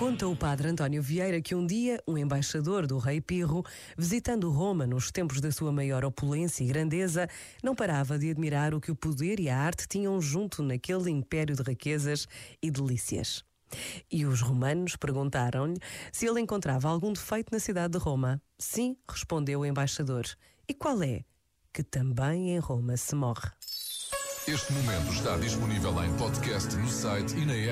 Conta o padre António Vieira que um dia um embaixador do rei Pirro, visitando Roma nos tempos da sua maior opulência e grandeza, não parava de admirar o que o poder e a arte tinham junto naquele império de riquezas e delícias. E os romanos perguntaram-lhe se ele encontrava algum defeito na cidade de Roma. Sim, respondeu o embaixador. E qual é? Que também em Roma se morre. Este momento está disponível em podcast no site e na app.